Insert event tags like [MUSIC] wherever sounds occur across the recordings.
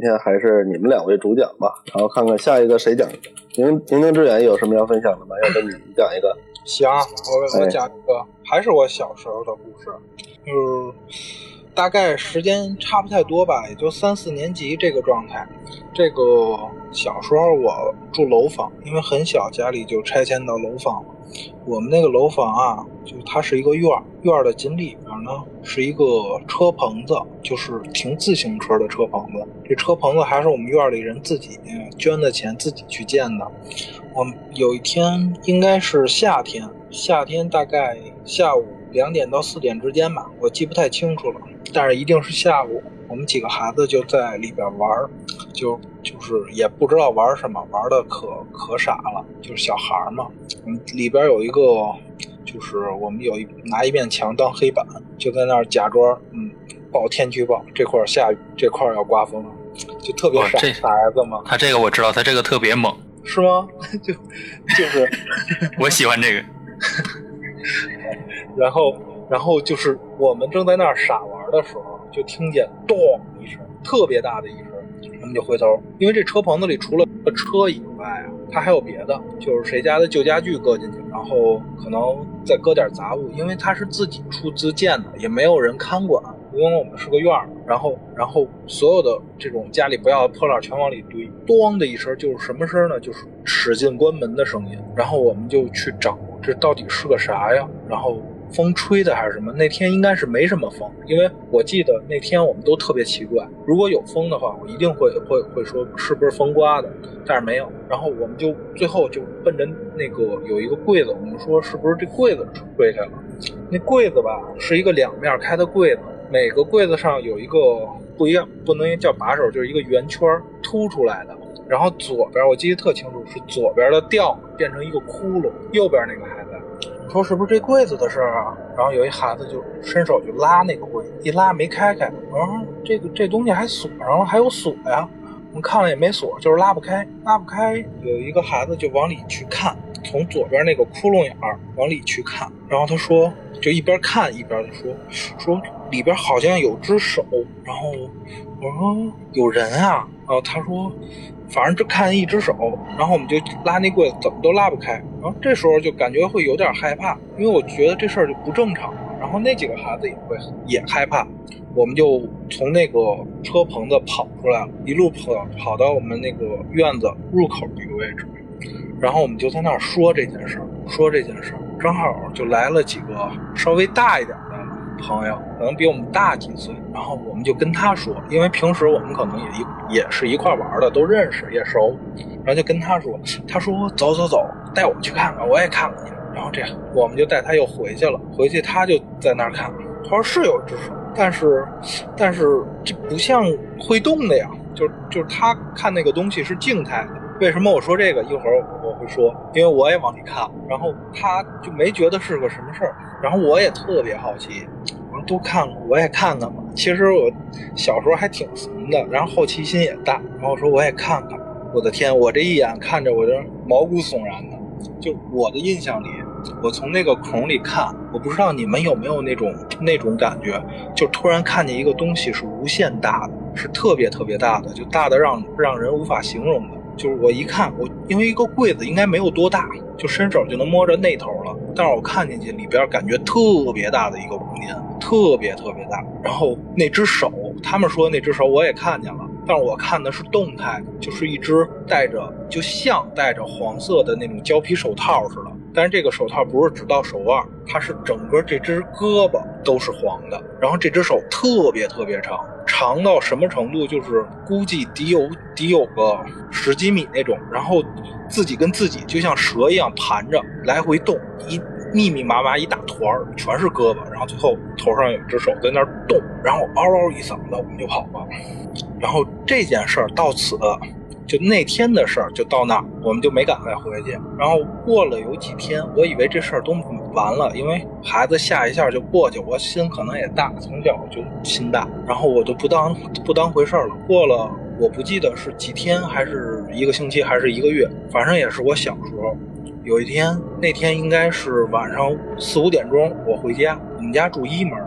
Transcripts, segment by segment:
今天还是你们两位主讲吧，然后看看下一个谁讲。宁宁宁之远有什么要分享的吗？要不你讲一个？行，我我讲一个，还是我小时候的故事，就是大概时间差不太多吧，也就三四年级这个状态。这个小时候我住楼房，因为很小，家里就拆迁到楼房了。我们那个楼房啊，就它是一个院儿，院儿的紧里边呢是一个车棚子，就是停自行车的车棚子。这车棚子还是我们院里人自己捐的钱自己去建的。我们有一天应该是夏天，夏天大概下午两点到四点之间吧，我记不太清楚了，但是一定是下午。我们几个孩子就在里边玩，就就是也不知道玩什么，玩的可可傻了，就是小孩嘛。嗯，里边有一个，就是我们有一拿一面墙当黑板，就在那儿假装嗯报天气预报，这块儿下雨，这块儿要刮风，就特别傻傻孩子嘛。他这个我知道，他这个特别猛，是吗？[LAUGHS] 就就是 [LAUGHS] 我喜欢这个。[LAUGHS] 然后然后就是我们正在那儿傻玩的时候。就听见咚一声，特别大的一声，我们就回头，因为这车棚子里除了车以外啊，它还有别的，就是谁家的旧家具搁进去，然后可能再搁点杂物，因为它是自己出资建的，也没有人看管，因为我们是个院儿，然后然后所有的这种家里不要的破烂全往里堆，咚的一声就是什么声呢？就是使劲关门的声音，然后我们就去找这到底是个啥呀？然后。风吹的还是什么？那天应该是没什么风，因为我记得那天我们都特别奇怪。如果有风的话，我一定会会会说是不是风刮的，但是没有。然后我们就最后就奔着那个有一个柜子，我们说是不是这柜子吹开了？那柜子吧是一个两面开的柜子，每个柜子上有一个不一样，不能叫把手，就是一个圆圈凸出来的。然后左边我记得特清楚，是左边的吊变成一个窟窿，右边那个还在。说是不是这柜子的事儿啊？然后有一孩子就伸手就拉那个柜，一拉没开开。我说这个这东西还锁上了，还有锁呀？我们看了也没锁，就是拉不开，拉不开。有一个孩子就往里去看，从左边那个窟窿眼儿往里去看。然后他说，就一边看一边就说，说里边好像有只手。然后我说有人啊？然后他说。反正就看一只手，然后我们就拉那柜子，怎么都拉不开。然后这时候就感觉会有点害怕，因为我觉得这事儿就不正常。然后那几个孩子也会也害怕，我们就从那个车棚子跑出来了，一路跑跑到我们那个院子入口那个位置，然后我们就在那儿说这件事儿，说这件事儿，正好就来了几个稍微大一点。朋友可能比我们大几岁，然后我们就跟他说，因为平时我们可能也一也是一块玩的，都认识也熟，然后就跟他说，他说走走走，带我去看看，我也看看去。然后这样，我们就带他又回去了。回去他就在那儿看，他说是有只手，但是但是这不像会动的呀，就就是他看那个东西是静态的。为什么我说这个？一会儿我会说，因为我也往里看，然后他就没觉得是个什么事儿，然后我也特别好奇，我说都看了，我也看看吧。其实我小时候还挺怂的，然后好奇心也大，然后我说我也看看。我的天，我这一眼看着我就毛骨悚然的，就我的印象里，我从那个孔里看，我不知道你们有没有那种那种感觉，就突然看见一个东西是无限大的，是特别特别大的，就大的让让人无法形容的。就是我一看，我因为一个柜子应该没有多大，就伸手就能摸着那头了。但是我看进去里边，感觉特别大的一个空间，特别特别大。然后那只手，他们说那只手我也看见了，但是我看的是动态，就是一只戴着就像戴着黄色的那种胶皮手套似的。但是这个手套不是只到手腕，它是整个这只胳膊都是黄的。然后这只手特别特别长，长到什么程度？就是估计得有得有个十几米那种。然后自己跟自己就像蛇一样盘着来回动，一密密麻麻一大团，全是胳膊。然后最后头上有一只手在那动，然后嗷嗷一嗓子，我们就跑了。然后这件事儿到此。就那天的事儿，就到那，我们就没敢再回去。然后过了有几天，我以为这事儿都完了，因为孩子吓一下就过去，我心可能也大，从小就心大，然后我就不当不当回事了。过了，我不记得是几天，还是一个星期，还是一个月，反正也是我小时候。有一天，那天应该是晚上四五点钟，我回家，我们家住一门，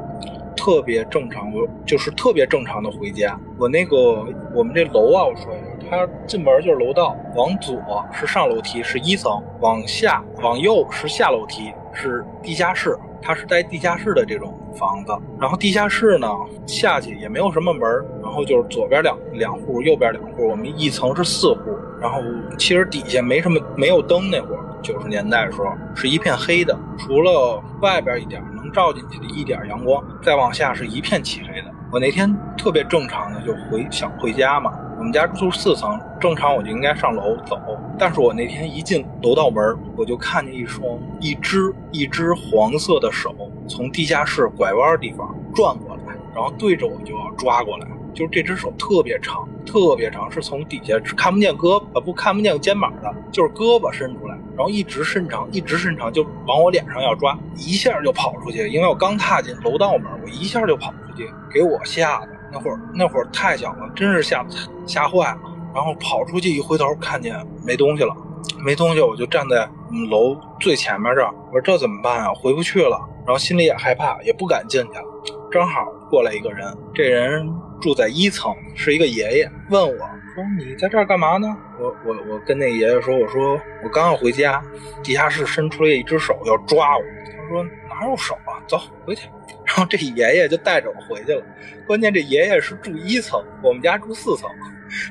特别正常，我就是特别正常的回家。我那个。我们这楼啊，我说一下，它进门就是楼道，往左是上楼梯，是一层；往下往右是下楼梯，是地下室。它是带地下室的这种房子，然后地下室呢下去也没有什么门，然后就是左边两两户，右边两户，我们一层是四户，然后其实底下没什么没有灯，那会儿九十年代的时候是一片黑的，除了外边一点能照进去的一点阳光，再往下是一片漆黑的。我那天特别正常的就回想回家嘛，我们家住四层，正常我就应该上楼走，但是我那天一进楼道门，我就看见一双一只一只黄色的手从地下室拐弯地方转过来，然后对着我就要抓过来，就是这只手特别长，特别长，是从底下看不见胳膊不看不见肩膀的，就是胳膊伸出来，然后一直伸长，一直伸长，就往我脸上要抓，一下就跑出去，因为我刚踏进楼道门，我一下就跑出去，给我吓的。那会儿那会儿太小了，真是吓吓坏了。然后跑出去一回头，看见没东西了，没东西，我就站在我们楼最前面这儿。我说这怎么办啊？回不去了。然后心里也害怕，也不敢进去了。正好过来一个人，这人住在一层，是一个爷爷，问我说：“你在这儿干嘛呢？”我我我跟那爷爷说：“我说我刚要回家，地下室伸出来一只手要抓我。”他说：“入手啊？走回去。”然后这爷爷就带着我回去了。关键这爷爷是住一层，我们家住四层。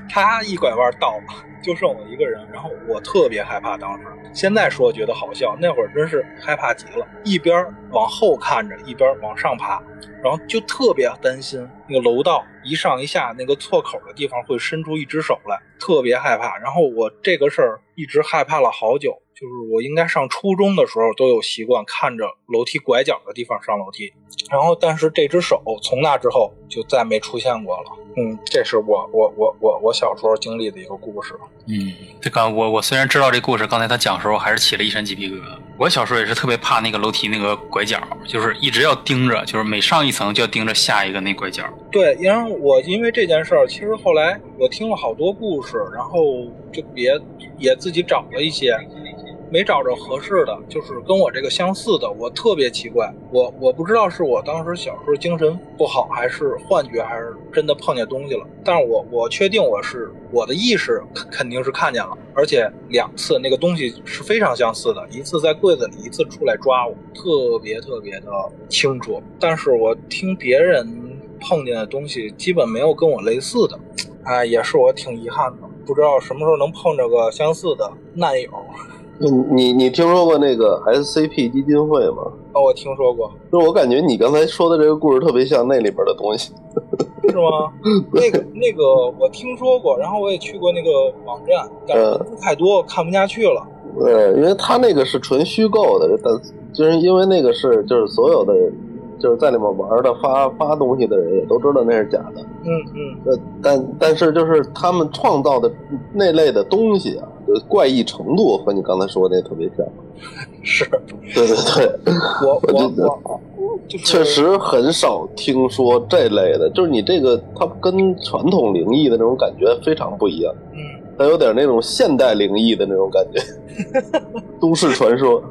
他一拐弯到了，就剩我一个人，然后我特别害怕。当时现在说觉得好笑，那会儿真是害怕极了，一边往后看着，一边往上爬，然后就特别担心那个楼道一上一下那个错口的地方会伸出一只手来，特别害怕。然后我这个事儿一直害怕了好久，就是我应该上初中的时候都有习惯看着楼梯拐角的地方上楼梯，然后但是这只手从那之后就再没出现过了。嗯，这是我我我我我小时候经历的一个故事。嗯，这个我我虽然知道这故事，刚才他讲的时候还是起了一身鸡皮疙瘩。我小时候也是特别怕那个楼梯那个拐角，就是一直要盯着，就是每上一层就要盯着下一个那拐角。对，因为我因为这件事儿，其实后来我听了好多故事，然后就别也自己找了一些。没找着合适的，就是跟我这个相似的。我特别奇怪，我我不知道是我当时小时候精神不好，还是幻觉，还是真的碰见东西了。但是我我确定我是我的意识肯定是看见了，而且两次那个东西是非常相似的，一次在柜子里，一次出来抓我，特别特别的清楚。但是我听别人碰见的东西，基本没有跟我类似的，哎，也是我挺遗憾的。不知道什么时候能碰着个相似的难友。你你你听说过那个 SCP 基金会吗？哦，我听说过。就是我感觉你刚才说的这个故事特别像那里边的东西，是吗？那个那个我听说过，然后我也去过那个网站，但是太多看不下去了。对，因为他那个是纯虚构的，但就是因为那个是就是所有的就是在里面玩的发发东西的人也都知道那是假的。嗯嗯。呃，但但是就是他们创造的那类的东西啊。怪异程度和你刚才说的那特别像，是，对对对，我我我，确实很少听说这类的，就是你这个它跟传统灵异的那种感觉非常不一样，嗯，它有点那种现代灵异的那种感觉，[LAUGHS] 都市传说。[LAUGHS]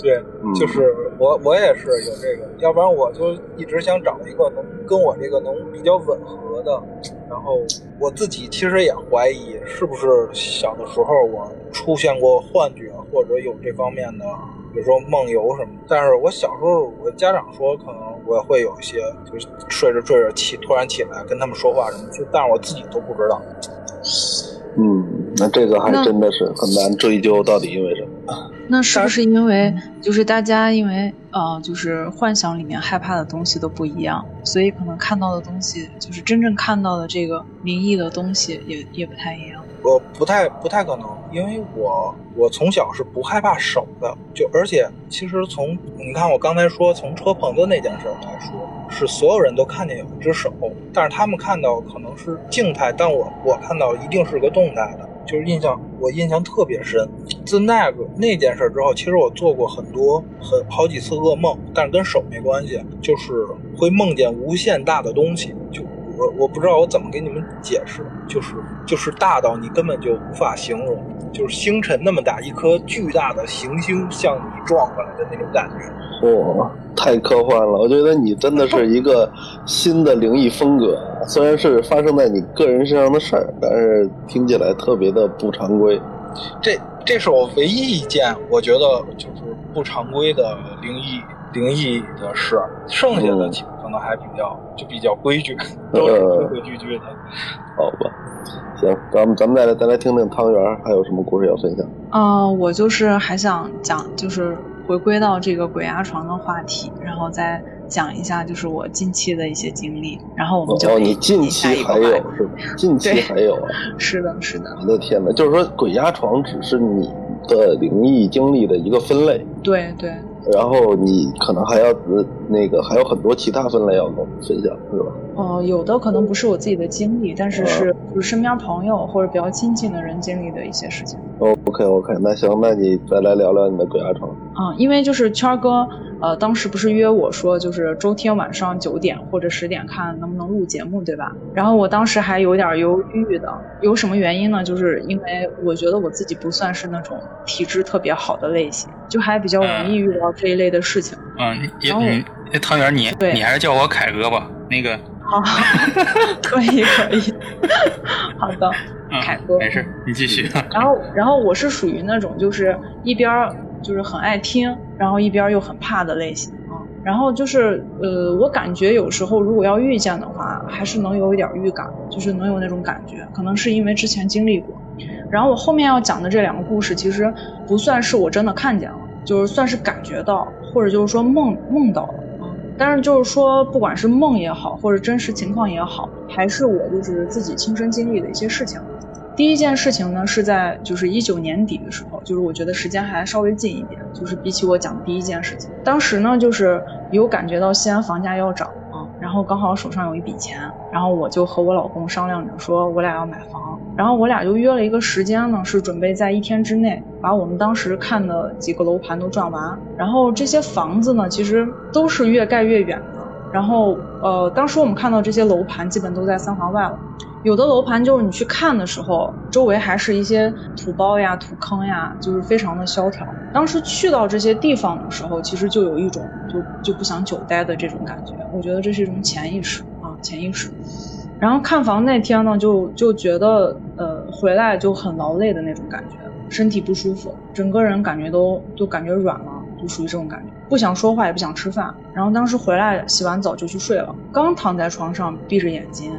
对，就是我，我也是有这个，要不然我就一直想找一个能跟我这个能比较吻合的。然后我自己其实也怀疑，是不是小的时候我出现过幻觉，或者有这方面的，比如说梦游什么。但是我小时候，我家长说可能我会有一些，就是睡着睡着起，突然起来跟他们说话什么，就但是我自己都不知道。嗯，那这个还真的是很难追究到底因为什么。那是不是因为就是大家因为呃就是幻想里面害怕的东西都不一样，所以可能看到的东西就是真正看到的这个灵异的东西也也不太一样。我不太不太可能，因为我我从小是不害怕手的，就而且其实从你看我刚才说从车棚子那件事来说，是所有人都看见有一只手，但是他们看到可能是静态，但我我看到一定是个动态的。就是印象，我印象特别深。自那个那件事之后，其实我做过很多很好几次噩梦，但是跟手没关系，就是会梦见无限大的东西。就我我不知道我怎么给你们解释，就是就是大到你根本就无法形容，就是星辰那么大，一颗巨大的行星向你撞过来的那种感觉。哇，太科幻了！我觉得你真的是一个新的灵异风格。虽然是发生在你个人身上的事儿，但是听起来特别的不常规。这这是我唯一一件我觉得就是不常规的灵异灵异的事，剩下的其可能还比较就比较规矩，都是规规矩矩的。[LAUGHS] 好吧，行，咱们咱们再来再来听听汤圆还有什么故事要分享。呃，我就是还想讲，就是回归到这个鬼压床的话题，然后再讲一下就是我近期的一些经历，然后我们就哦，你近期还有是吧？近期还有啊？[LAUGHS] 是的，是的。我的天哪，就是说鬼压床只是你的灵异经历的一个分类，对对。然后你可能还要呃那个还有很多其他分类要跟我们分享，是吧？哦，有的可能不是我自己的经历，但是是就是身边朋友或者比较亲近的人经历的一些事情。OK OK，那行，那你再来聊聊你的鬼压床。啊、因为就是圈儿哥，呃，当时不是约我说，就是周天晚上九点或者十点看能不能录节目，对吧？然后我当时还有点犹豫的，有什么原因呢？就是因为我觉得我自己不算是那种体质特别好的类型，就还比较容易遇到这一类的事情。嗯，也你那汤圆，你对你还是叫我凯哥吧。那个，好，[LAUGHS] 可以可以，[LAUGHS] 好的。嗯凯哥，没事，你继续。然后，然后我是属于那种就是一边儿就是很爱听，然后一边儿又很怕的类型啊。然后就是呃，我感觉有时候如果要遇见的话，还是能有一点预感，就是能有那种感觉，可能是因为之前经历过。然后我后面要讲的这两个故事，其实不算是我真的看见了，就是算是感觉到，或者就是说梦梦到了啊。但是就是说，不管是梦也好，或者真实情况也好，还是我就是自己亲身经历的一些事情。第一件事情呢，是在就是一九年底的时候，就是我觉得时间还稍微近一点，就是比起我讲的第一件事情，当时呢就是有感觉到西安房价要涨啊，然后刚好手上有一笔钱，然后我就和我老公商量着说，我俩要买房，然后我俩就约了一个时间呢，是准备在一天之内把我们当时看的几个楼盘都转完，然后这些房子呢，其实都是越盖越远的，然后呃，当时我们看到这些楼盘基本都在三环外了。有的楼盘就是你去看的时候，周围还是一些土包呀、土坑呀，就是非常的萧条。当时去到这些地方的时候，其实就有一种就就不想久待的这种感觉。我觉得这是一种潜意识啊，潜意识。然后看房那天呢，就就觉得呃回来就很劳累的那种感觉，身体不舒服，整个人感觉都都感觉软了，就属于这种感觉，不想说话也不想吃饭。然后当时回来洗完澡就去睡了，刚躺在床上闭着眼睛。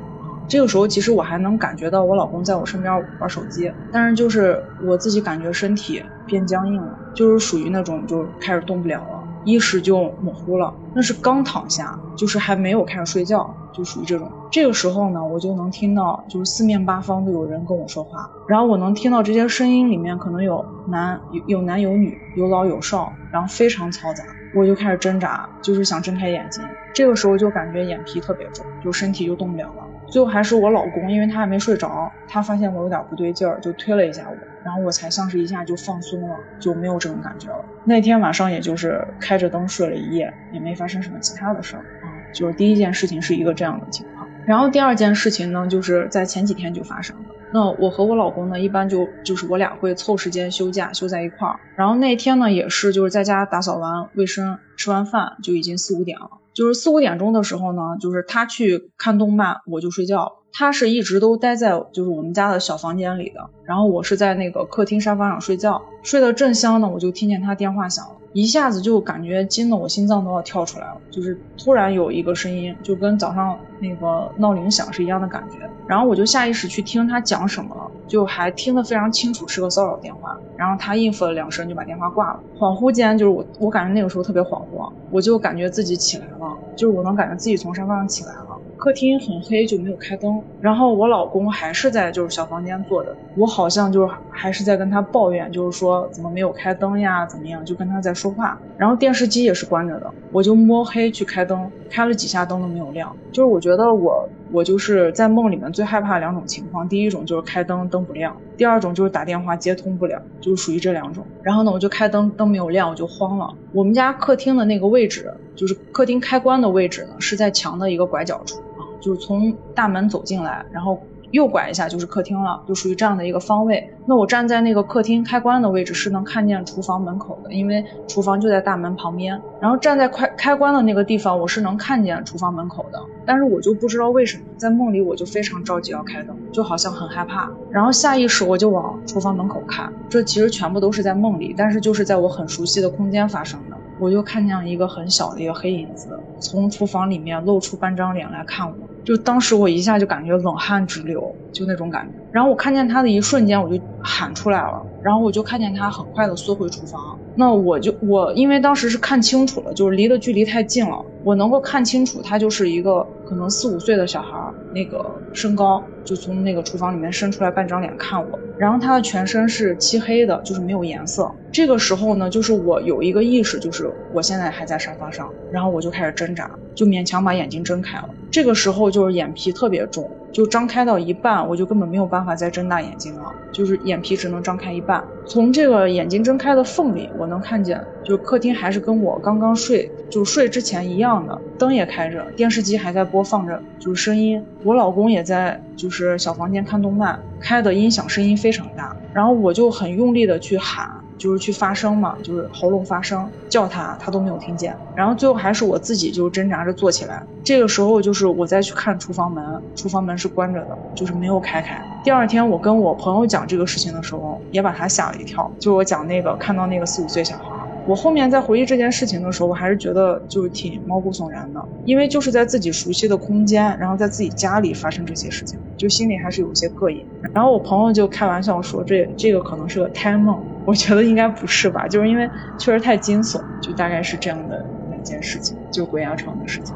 这个时候，其实我还能感觉到我老公在我身边玩手机，但是就是我自己感觉身体变僵硬了，就是属于那种就开始动不了了，意识就模糊了。那是刚躺下，就是还没有开始睡觉，就属于这种。这个时候呢，我就能听到就是四面八方都有人跟我说话，然后我能听到这些声音里面可能有男有有男有女，有老有少，然后非常嘈杂。我就开始挣扎，就是想睁开眼睛。这个时候就感觉眼皮特别重，就身体就动不了了。最后还是我老公，因为他还没睡着，他发现我有点不对劲儿，就推了一下我，然后我才像是一下就放松了，就没有这种感觉了。那天晚上也就是开着灯睡了一夜，也没发生什么其他的事儿啊。就是第一件事情是一个这样的情况，然后第二件事情呢，就是在前几天就发生了。那我和我老公呢，一般就就是我俩会凑时间休假，休在一块儿。然后那天呢，也是就是在家打扫完卫生，吃完饭就已经四五点了。就是四五点钟的时候呢，就是他去看动漫，我就睡觉。他是一直都待在就是我们家的小房间里的，然后我是在那个客厅沙发上睡觉，睡得正香呢，我就听见他电话响了，一下子就感觉惊得我心脏都要跳出来了，就是突然有一个声音，就跟早上那个闹铃响是一样的感觉，然后我就下意识去听他讲什么了，就还听得非常清楚，是个骚扰电话，然后他应付了两声就把电话挂了，恍惚间就是我我感觉那个时候特别恍惚，我就感觉自己起来了，就是我能感觉自己从沙发上起来了。客厅很黑，就没有开灯。然后我老公还是在就是小房间坐着，我好像就是还是在跟他抱怨，就是说怎么没有开灯呀，怎么样，就跟他在说话。然后电视机也是关着的，我就摸黑去开灯，开了几下灯都没有亮。就是我觉得我我就是在梦里面最害怕两种情况，第一种就是开灯灯不亮，第二种就是打电话接通不了，就是属于这两种。然后呢，我就开灯灯没有亮，我就慌了。我们家客厅的那个位置，就是客厅开关的位置呢，是在墙的一个拐角处。就是从大门走进来，然后右拐一下就是客厅了，就属于这样的一个方位。那我站在那个客厅开关的位置是能看见厨房门口的，因为厨房就在大门旁边。然后站在开开关的那个地方，我是能看见厨房门口的。但是我就不知道为什么，在梦里我就非常着急要开灯，就好像很害怕。然后下意识我就往厨房门口看，这其实全部都是在梦里，但是就是在我很熟悉的空间发生的。我就看见一个很小的一个黑影子从厨房里面露出半张脸来看我，就当时我一下就感觉冷汗直流，就那种感觉。然后我看见他的一瞬间，我就喊出来了，然后我就看见他很快的缩回厨房。那我就我因为当时是看清楚了，就是离的距离太近了，我能够看清楚他就是一个可能四五岁的小孩那个身高，就从那个厨房里面伸出来半张脸看我，然后他的全身是漆黑的，就是没有颜色。这个时候呢，就是我有一个意识，就是我现在还在沙发上，然后我就开始挣扎，就勉强把眼睛睁开了。这个时候就是眼皮特别重，就张开到一半，我就根本没有办法再睁大眼睛了，就是眼皮只能张开一半。从这个眼睛睁开的缝里，我能看见，就是客厅还是跟我刚刚睡就睡之前一样的，灯也开着，电视机还在播放着，就是声音。我老公也在，就是小房间看动漫，开的音响声音非常大，然后我就很用力的去喊。就是去发声嘛，就是喉咙发声叫他，他都没有听见。然后最后还是我自己就挣扎着坐起来。这个时候就是我再去看厨房门，厨房门是关着的，就是没有开开。第二天我跟我朋友讲这个事情的时候，也把他吓了一跳。就我讲那个看到那个四五岁小孩，我后面在回忆这件事情的时候，我还是觉得就是挺毛骨悚然的，因为就是在自己熟悉的空间，然后在自己家里发生这些事情，就心里还是有些膈应。然后我朋友就开玩笑说，这这个可能是个胎梦。我觉得应该不是吧，就是因为确实太惊悚，就大概是这样的一件事情，就鬼压床的事情。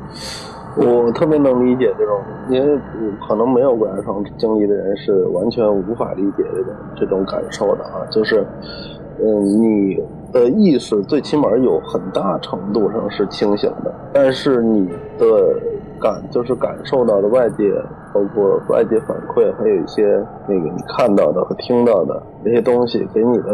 我特别能理解这种，因为可能没有鬼压床经历的人是完全无法理解这种这种感受的啊。就是，嗯，你的意识最起码有很大程度上是清醒的，但是你的感就是感受到的外界。包括外界反馈，还有一些那个你看到的和听到的那些东西，给你的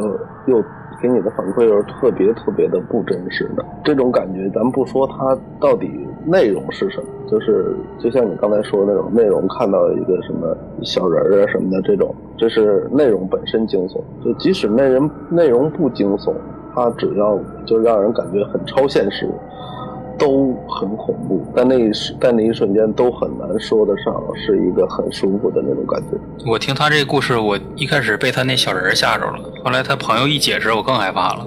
又给你的反馈又是特别特别的不真实的。这种感觉，咱不说它到底内容是什么，就是就像你刚才说的那种内容，看到一个什么小人儿啊什么的这种，这是内容本身惊悚。就即使内容内容不惊悚，它只要就让人感觉很超现实。都很恐怖，但那一时，在那一瞬间都很难说得上是一个很舒服的那种感觉。我听他这个故事，我一开始被他那小人吓着了，后来他朋友一解释，我更害怕了。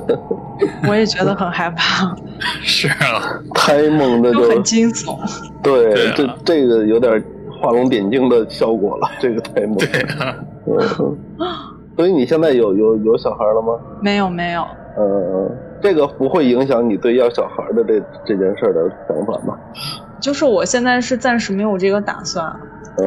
[LAUGHS] 我也觉得很害怕。是啊，太猛的就很惊悚。对，这这个有点画龙点睛的效果了，[LAUGHS] 这个太猛。对啊。嗯。所以你现在有有有小孩了吗？没有，没有。呃。这个不会影响你对要小孩的这这件事的想法吗？就是我现在是暂时没有这个打算，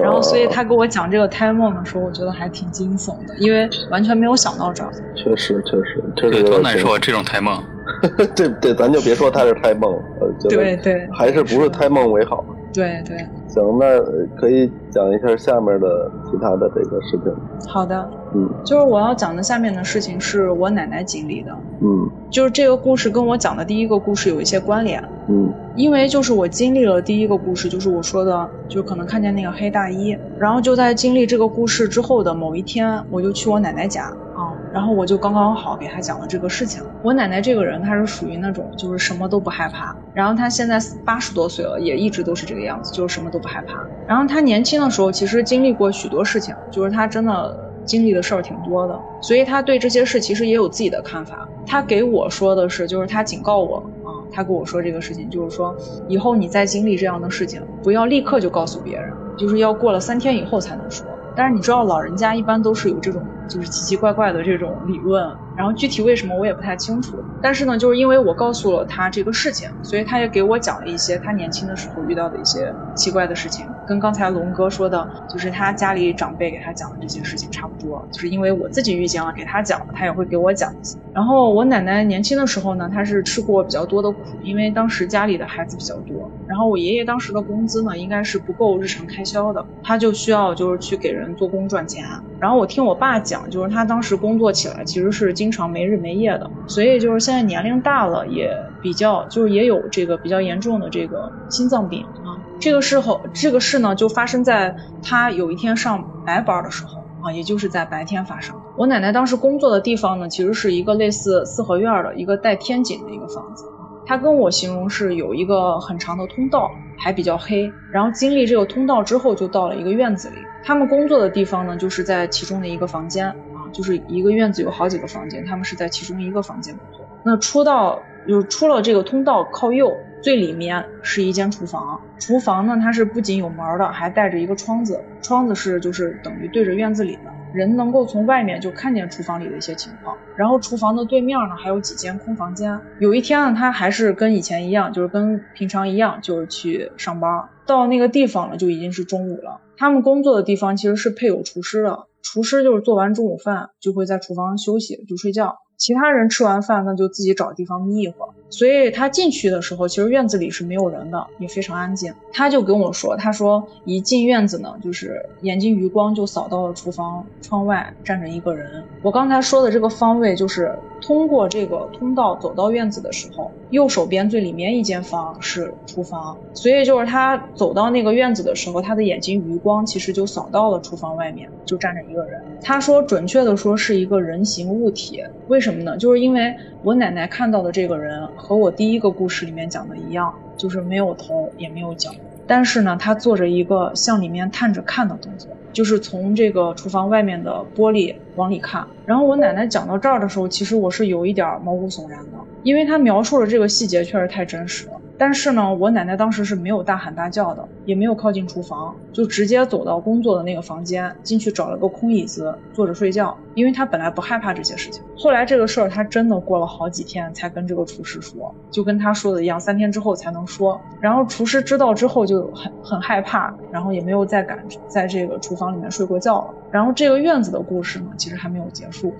然后所以他给我讲这个胎梦的时候，我觉得还挺惊悚的，因为完全没有想到这儿。确实，确实，确实多难受这种胎梦。[LAUGHS] 对对咱就别说他是胎梦了，对对，还是不是胎梦为好。对对。行，那可以讲一下下面的其他的这个事情。好的，嗯，就是我要讲的下面的事情是我奶奶经历的，嗯，就是这个故事跟我讲的第一个故事有一些关联，嗯，因为就是我经历了第一个故事，就是我说的，就可能看见那个黑大衣，然后就在经历这个故事之后的某一天，我就去我奶奶家。啊然后我就刚刚好给他讲了这个事情。我奶奶这个人，她是属于那种就是什么都不害怕。然后她现在八十多岁了，也一直都是这个样子，就是什么都不害怕。然后她年轻的时候其实经历过许多事情，就是她真的经历的事儿挺多的，所以她对这些事其实也有自己的看法。她给我说的是，就是她警告我啊，她跟我说这个事情，就是说以后你再经历这样的事情，不要立刻就告诉别人，就是要过了三天以后才能说。但是你知道，老人家一般都是有这种就是奇奇怪怪的这种理论，然后具体为什么我也不太清楚。但是呢，就是因为我告诉了他这个事情，所以他也给我讲了一些他年轻的时候遇到的一些奇怪的事情，跟刚才龙哥说的，就是他家里长辈给他讲的这些事情差不多。就是因为我自己遇见了，给他讲了，他也会给我讲一些。然后我奶奶年轻的时候呢，她是吃过比较多的苦，因为当时家里的孩子比较多。然后我爷爷当时的工资呢，应该是不够日常开销的，他就需要就是去给人。做工赚钱，然后我听我爸讲，就是他当时工作起来其实是经经常没日没夜的，所以就是现在年龄大了，也比较就是也有这个比较严重的这个心脏病啊。这个事后，这个事呢就发生在他有一天上白班的时候啊，也就是在白天发生。我奶奶当时工作的地方呢，其实是一个类似四合院的一个带天井的一个房子。她跟我形容是有一个很长的通道，还比较黑。然后经历这个通道之后，就到了一个院子里。他们工作的地方呢，就是在其中的一个房间，就是一个院子有好几个房间，他们是在其中一个房间工作。那出到就是出了这个通道，靠右最里面是一间厨房。厨房呢，它是不仅有门的，还带着一个窗子，窗子是就是等于对着院子里的。人能够从外面就看见厨房里的一些情况，然后厨房的对面呢还有几间空房间。有一天呢，他还是跟以前一样，就是跟平常一样，就是去上班。到那个地方了，就已经是中午了。他们工作的地方其实是配有厨师的，厨师就是做完中午饭就会在厨房休息，就睡觉。其他人吃完饭，那就自己找地方眯一会儿。所以他进去的时候，其实院子里是没有人的，也非常安静。他就跟我说，他说一进院子呢，就是眼睛余光就扫到了厨房窗外站着一个人。我刚才说的这个方位，就是通过这个通道走到院子的时候，右手边最里面一间房是厨房。所以就是他走到那个院子的时候，他的眼睛余光其实就扫到了厨房外面，就站着一个人。他说，准确的说是一个人形物体。为什么呢？就是因为我奶奶看到的这个人。和我第一个故事里面讲的一样，就是没有头也没有脚，但是呢，他做着一个向里面探着看的动作，就是从这个厨房外面的玻璃往里看。然后我奶奶讲到这儿的时候，其实我是有一点毛骨悚然的，因为她描述的这个细节确实太真实了。但是呢，我奶奶当时是没有大喊大叫的，也没有靠近厨房，就直接走到工作的那个房间，进去找了个空椅子坐着睡觉。因为她本来不害怕这些事情。后来这个事儿，她真的过了好几天才跟这个厨师说，就跟他说的一样，三天之后才能说。然后厨师知道之后就很很害怕，然后也没有再敢在这个厨房里面睡过觉了。然后这个院子的故事呢，其实还没有结束。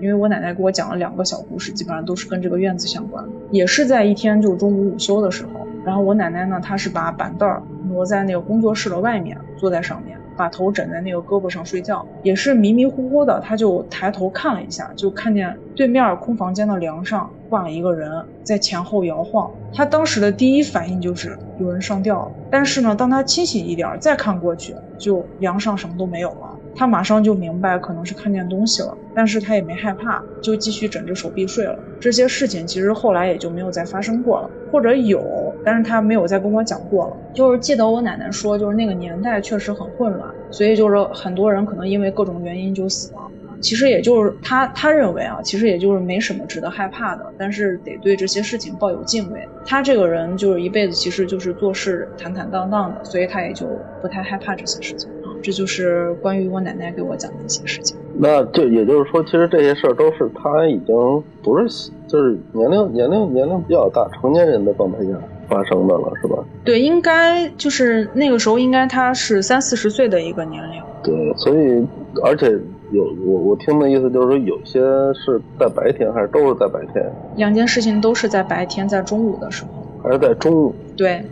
因为我奶奶给我讲了两个小故事，基本上都是跟这个院子相关，也是在一天就中午午休的时候，然后我奶奶呢，她是把板凳儿挪在那个工作室的外面，坐在上面，把头枕在那个胳膊上睡觉，也是迷迷糊糊的，她就抬头看了一下，就看见对面空房间的梁上挂了一个人，在前后摇晃。她当时的第一反应就是有人上吊了，但是呢，当她清醒一点再看过去，就梁上什么都没有了。他马上就明白可能是看见东西了，但是他也没害怕，就继续枕着手臂睡了。这些事情其实后来也就没有再发生过了，或者有，但是他没有再跟我讲过了。就是记得我奶奶说，就是那个年代确实很混乱，所以就是很多人可能因为各种原因就死了。其实也就是他他认为啊，其实也就是没什么值得害怕的，但是得对这些事情抱有敬畏。他这个人就是一辈子其实就是做事坦坦荡荡的，所以他也就不太害怕这些事情。这就是关于我奶奶给我讲的一些事情。那就也就是说，其实这些事儿都是他已经不是就是年龄年龄年龄比较大成年人的状态下发生的了，是吧？对，应该就是那个时候，应该他是三四十岁的一个年龄。对，所以而且有我我听的意思就是说，有些是在白天，还是都是在白天？两件事情都是在白天，在中午的时候。还是在中午？对。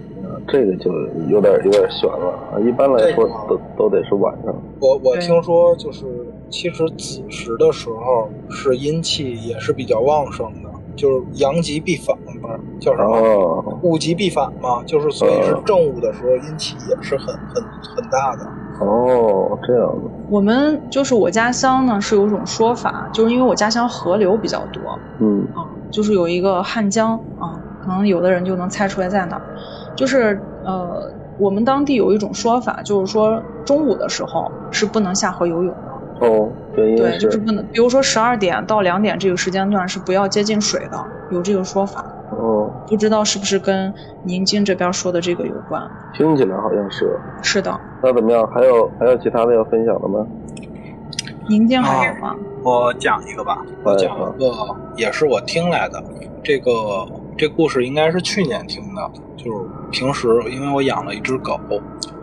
这个就有点有点悬了啊！一般来说都都得是晚上。我我听说就是，其实子时的时候是阴气也是比较旺盛的，就是阳极必反，不是叫什么？物极必反嘛，就是所以是正午的时候阴气也是很很很大的。哦，这样子。我们就是我家乡呢是有种说法，就是因为我家乡河流比较多，嗯啊，就是有一个汉江啊，可能有的人就能猜出来在哪。就是呃，我们当地有一种说法，就是说中午的时候是不能下河游泳的。哦，对，就是不能，比如说十二点到两点这个时间段是不要接近水的，有这个说法。哦，不知道是不是跟宁津这边说的这个有关？听起来好像是。是的。那怎么样？还有还有其他的要分享的吗？宁津还有吗？我讲一个吧，我讲一个也是我听来的，这个。这故事应该是去年听的，就是平时因为我养了一只狗，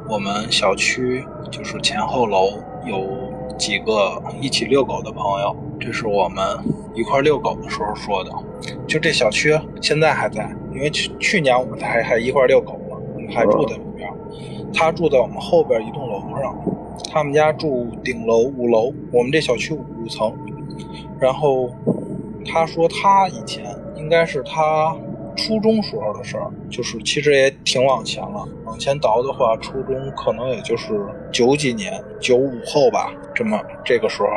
我们小区就是前后楼有几个一起遛狗的朋友，这是我们一块遛狗的时候说的。就这小区现在还在，因为去去年我们还还一块遛狗嘛，我们还住在里边。他住在我们后边一栋楼上，他们家住顶楼五楼，我们这小区五层。然后他说他以前。应该是他初中时候的事儿，就是其实也挺往前了。往前倒的话，初中可能也就是九几年、九五后吧，这么这个时候。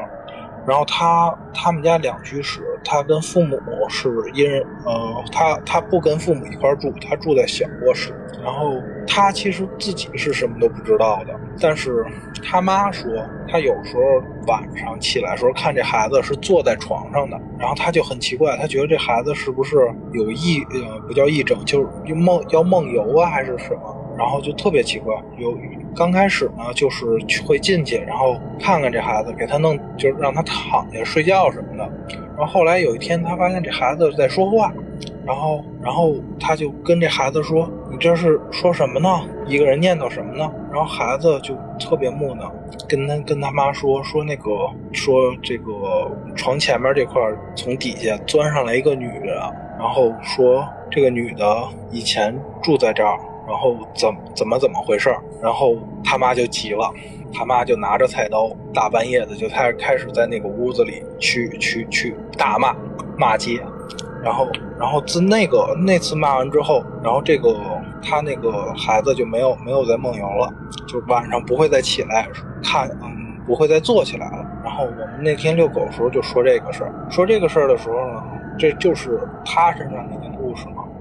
然后他他们家两居室，他跟父母是因呃，他他不跟父母一块住，他住在小卧室。然后他其实自己是什么都不知道的，但是他妈说，他有时候晚上起来时候看这孩子是坐在床上的，然后他就很奇怪，他觉得这孩子是不是有异呃不叫异症，就是梦要梦游啊还是什么，然后就特别奇怪。有刚开始呢，就是会进去，然后看看这孩子，给他弄就是让他躺下睡觉什么的。然后后来有一天，他发现这孩子在说话。然后，然后他就跟这孩子说：“你这是说什么呢？一个人念叨什么呢？”然后孩子就特别木讷，跟他跟他妈说：“说那个，说这个床前面这块从底下钻上来一个女的，然后说这个女的以前住在这儿，然后怎怎么怎么回事然后他妈就急了，他妈就拿着菜刀，大半夜的就开开始在那个屋子里去去去大骂骂街。然后，然后自那个那次骂完之后，然后这个他那个孩子就没有没有再梦游了，就晚上不会再起来看，嗯，不会再坐起来了。然后我们那天遛狗的时候就说这个事儿，说这个事儿的时候呢，这就是他身上那件故事嘛。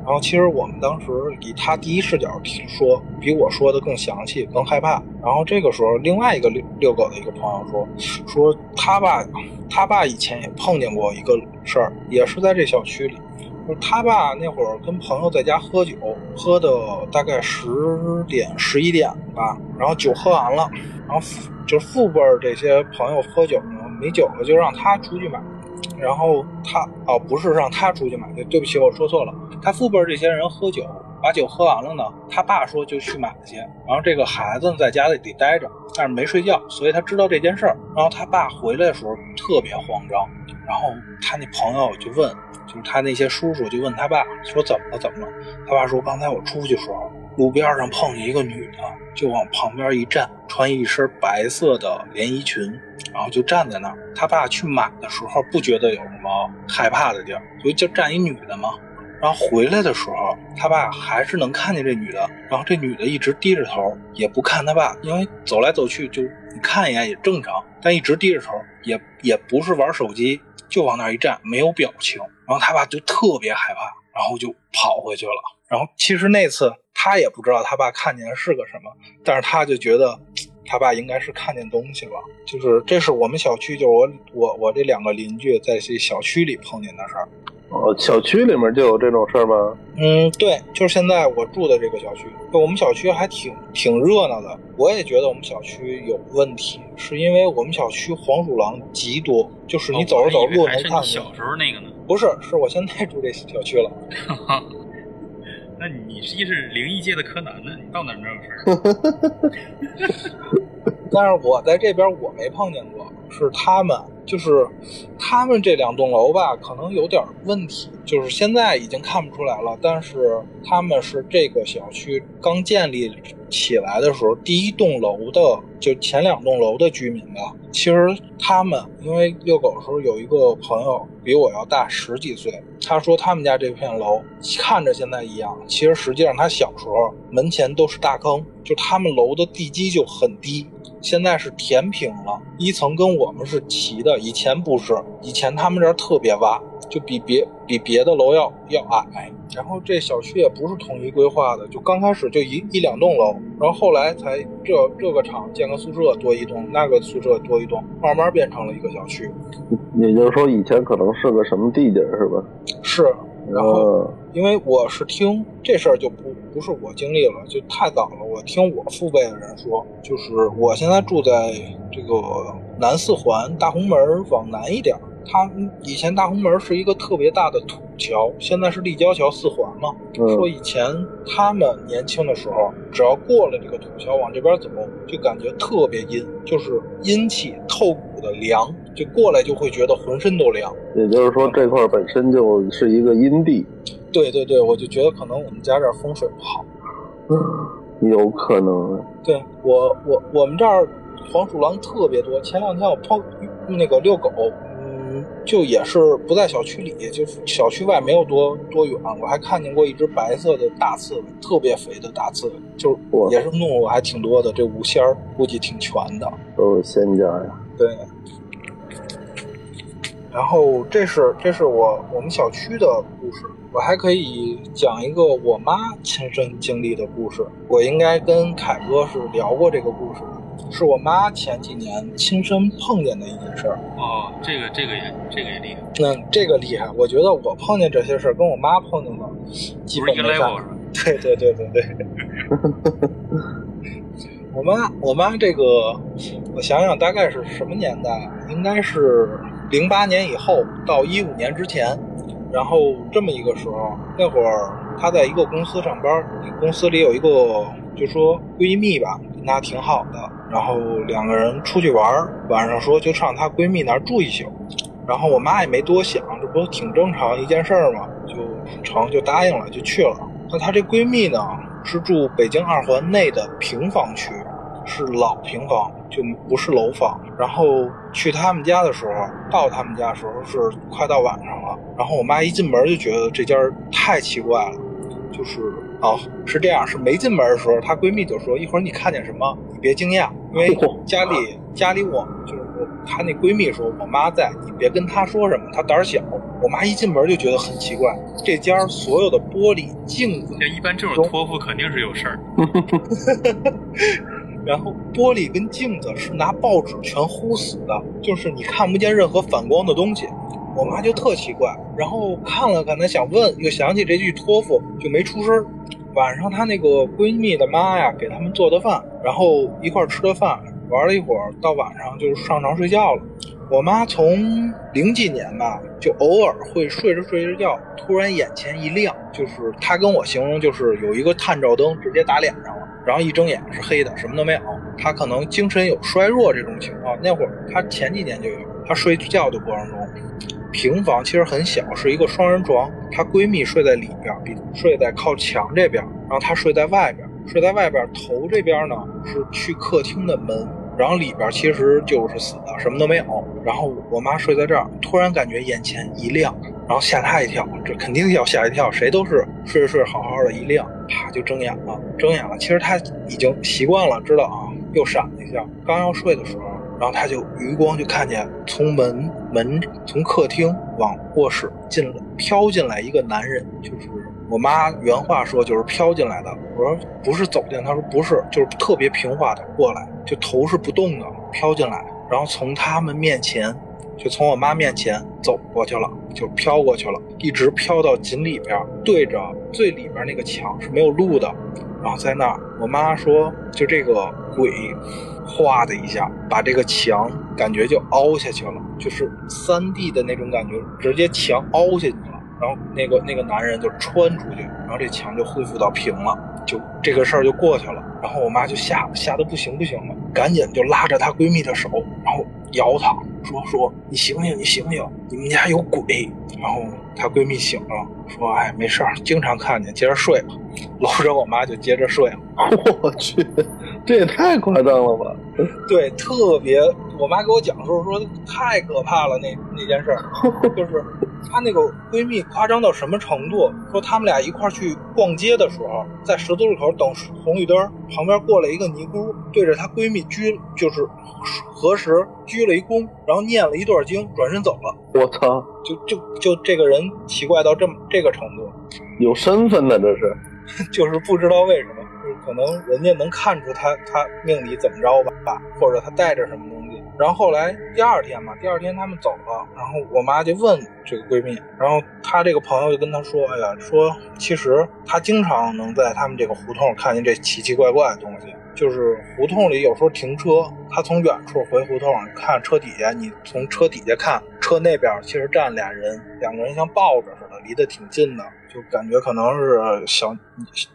然后其实我们当时以他第一视角听说，比我说的更详细，更害怕。然后这个时候，另外一个遛遛狗的一个朋友说，说他爸。他爸以前也碰见过一个事儿，也是在这小区里。就他爸那会儿跟朋友在家喝酒，喝的大概十点、十一点吧。然后酒喝完了，然后就是父辈这些朋友喝酒呢，没酒了就让他出去买。然后他哦，不是让他出去买，对不起，我说错了。他父辈这些人喝酒。把酒喝完了呢，他爸说就去买去，然后这个孩子在家里得待着，但是没睡觉，所以他知道这件事儿。然后他爸回来的时候特别慌张，然后他那朋友就问，就是他那些叔叔就问他爸说怎么了怎么了？他爸说刚才我出去时候，路边上碰见一个女的，就往旁边一站，穿一身白色的连衣裙，然后就站在那儿。他爸去买的时候不觉得有什么害怕的地儿，所以就站一女的嘛。然后回来的时候，他爸还是能看见这女的。然后这女的一直低着头，也不看他爸，因为走来走去就你看一眼也正常。但一直低着头，也也不是玩手机，就往那一站，没有表情。然后他爸就特别害怕，然后就跑回去了。然后其实那次他也不知道他爸看见的是个什么，但是他就觉得他爸应该是看见东西了。就是这是我们小区，就是我我我这两个邻居在这小区里碰见的事儿。哦，小区里面就有这种事儿吗？嗯，对，就是现在我住的这个小区，我们小区还挺挺热闹的。我也觉得我们小区有问题，是因为我们小区黄鼠狼极多，就是你走着走路能看见。小时候那个呢？不是，是我现在住这小区了。[LAUGHS] 那你一是灵异界的柯南呢？你到哪儿没有事儿？[LAUGHS] 但是我在这边我没碰见过，是他们。就是他们这两栋楼吧，可能有点问题。就是现在已经看不出来了，但是他们是这个小区刚建立起来的时候第一栋楼的，就前两栋楼的居民吧。其实他们因为遛狗的时候有一个朋友比我要大十几岁，他说他们家这片楼看着现在一样，其实实际上他小时候门前都是大坑，就他们楼的地基就很低。现在是填平了，一层跟我们是齐的，以前不是，以前他们这儿特别洼，就比别比别的楼要要矮。然后这小区也不是统一规划的，就刚开始就一一两栋楼，然后后来才这这个厂建个宿舍多一栋，那个宿舍多一栋，慢慢变成了一个小区。也就是说，以前可能是个什么地界是吧？是。然后，因为我是听这事儿就不不是我经历了，就太早了。我听我父辈的人说，就是我现在住在这个南四环大红门往南一点。他以前大红门是一个特别大的土桥，现在是立交桥四环嘛。说以前他们年轻的时候，只要过了这个土桥往这边走，就感觉特别阴，就是阴气透骨的凉，就过来就会觉得浑身都凉。也就是说，这块本身就是一个阴地。对对对，我就觉得可能我们家这儿风水不好。有可能。对我我我们这儿黄鼠狼特别多。前两天我碰那个遛狗。就也是不在小区里，就小区外没有多多远，我还看见过一只白色的大刺猬，特别肥的大刺猬，就是哇野生动物还挺多的，这五仙儿估计挺全的。都是仙家呀。对。然后这是这是我我们小区的故事，我还可以讲一个我妈亲身经历的故事。我应该跟凯哥是聊过这个故事的，是我妈前几年亲身碰见的一件事儿。哦，这个这个也这个也厉害，那这个厉害，我觉得我碰见这些事儿跟我妈碰见的基本没啥 level 是吧？[LAUGHS] 对对对对对。我妈，我妈这个，我想想大概是什么年代啊？应该是零八年以后到一五年之前。然后这么一个时候，那会儿她在一个公司上班，公司里有一个就说闺蜜吧，跟她挺好的。然后两个人出去玩，晚上说就上她闺蜜那儿住一宿。然后我妈也没多想，这不挺正常一件事儿吗？就成就答应了，就去了。那她这闺蜜呢，是住北京二环内的平房区，是老平房，就不是楼房。然后去他们家的时候，到他们家时候是快到晚上了。然后我妈一进门就觉得这家太奇怪了，就是哦，是这样，是没进门的时候，她闺蜜就说：“一会儿你看见什么，别惊讶，因为家里家里我就是我，她那闺蜜说我妈在，你别跟她说什么，她胆儿小。”我妈一进门就觉得很奇怪，这家所有的玻璃、镜子，这一般这种托付肯定是有事儿。[LAUGHS] 然后玻璃跟镜子是拿报纸全糊死的，就是你看不见任何反光的东西。我妈就特奇怪，然后看了看，她想问，又想起这句托付，就没出声。晚上她那个闺蜜的妈呀，给他们做的饭，然后一块儿吃的饭，玩了一会儿，到晚上就上床睡觉了。我妈从零几年吧，就偶尔会睡着睡着觉，突然眼前一亮，就是她跟我形容，就是有一个探照灯直接打脸上了，然后一睁眼是黑的，什么都没有。她可能精神有衰弱这种情况，那会儿她前几年就有，她睡觉的过程中。平房其实很小，是一个双人床。她闺蜜睡在里边，比睡在靠墙这边，然后她睡在外边。睡在外边头这边呢是去客厅的门，然后里边其实就是死的，什么都没有。然后我妈睡在这儿，突然感觉眼前一亮，然后吓她一跳，这肯定要吓一跳，谁都是睡着睡着好好的，一亮，啪就睁眼了。睁眼了，其实她已经习惯了，知道啊，又闪了一下。刚要睡的时候。然后他就余光就看见从门门从客厅往卧室进了飘进来一个男人，就是我妈原话说就是飘进来的。我说不是走进，他说不是，就是特别平滑的过来，就头是不动的飘进来，然后从他们面前，就从我妈面前走过去了，就飘过去了，一直飘到井里边，对着最里边那个墙是没有路的，然后在那儿，我妈说就这个鬼。哗的一下，把这个墙感觉就凹下去了，就是三 D 的那种感觉，直接墙凹下去了。然后那个那个男人就穿出去，然后这墙就恢复到平了，就这个事儿就过去了。然后我妈就吓吓得不行不行了，赶紧就拉着她闺蜜的手，然后摇她说说你醒醒你醒醒，你们家有鬼。然后她闺蜜醒了，说哎没事儿，经常看见，接着睡吧。搂着我妈就接着睡了。我去，这也太夸张了吧！[LAUGHS] 对，特别，我妈给我讲的时候说太可怕了，那那件事儿，就是她那个闺蜜夸张到什么程度？说他们俩一块儿去逛街的时候，在十字路口等红绿灯，旁边过来一个尼姑，对着她闺蜜鞠，就是合十鞠了一躬，然后念了一段经，转身走了。我操！就就就这个人奇怪到这么这个程度，有身份的这是。[LAUGHS] 就是不知道为什么，就是可能人家能看出他他命里怎么着吧，或者他带着什么东西。然后后来第二天嘛，第二天他们走了，然后我妈就问这个闺蜜，然后她这个朋友就跟她说：“哎呀，说其实她经常能在他们这个胡同看见这奇奇怪怪的东西，就是胡同里有时候停车，她从远处回胡同看车底下，你从车底下看车那边其实站俩人，两个人像抱着似的，离得挺近的。”就感觉可能是小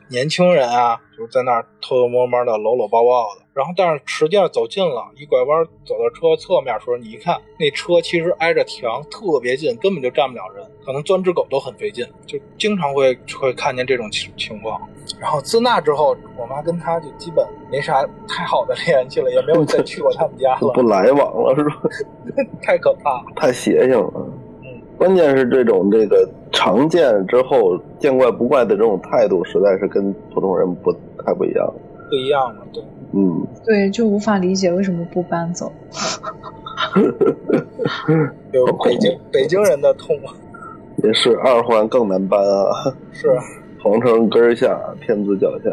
年轻人啊，就是在那儿偷偷摸摸的搂搂抱抱的。然后，但是实际上走近了，一拐弯走到车侧面的时候，你一看，那车其实挨着墙特别近，根本就站不了人，可能钻只狗都很费劲，就经常会会看见这种情情况。然后自那之后，我妈跟他就基本没啥太好的联系了，也没有再去过他们家了，[LAUGHS] 不来往了是吧？[LAUGHS] 太可怕了，太邪性了。嗯，关键是这种这个常见之后见怪不怪的这种态度，实在是跟普通人不太不一样。不一样了，对。嗯，对，就无法理解为什么不搬走。[LAUGHS] 有北京北京人的痛啊，[LAUGHS] 也是二环更难搬啊。是，[LAUGHS] 皇城根下，天子脚下。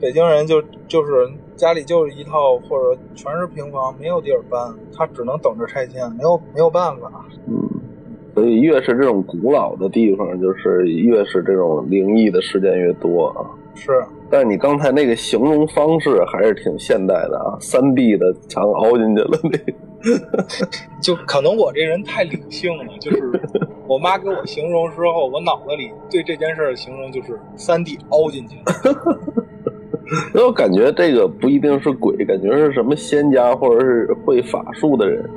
北京人就就是家里就是一套或者全是平房，没有地儿搬，他只能等着拆迁，没有没有办法。嗯，所以越是这种古老的地方，就是越是这种灵异的事件越多啊。是。但是你刚才那个形容方式还是挺现代的啊，三 D 的墙凹进去了那个，[LAUGHS] 就可能我这人太理性了，就是我妈给我形容之后，我脑子里对这件事的形容就是三 D 凹进去了。因为我感觉这个不一定是鬼，感觉是什么仙家或者是会法术的人。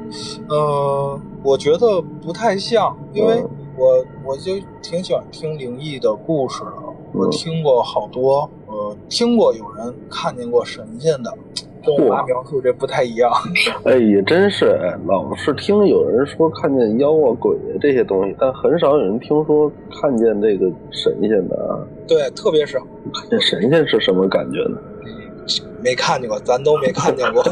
呃，我觉得不太像，因为我我就挺喜欢听灵异的故事的，我听过好多。呃，听过有人看见过神仙的，跟我妈描述这不太一样。[LAUGHS] 哎，也真是，老是听有人说看见妖啊、鬼啊这些东西，但很少有人听说看见这个神仙的啊。对，特别少。看见神仙是什么感觉呢？没看见过，咱都没看见过。[LAUGHS]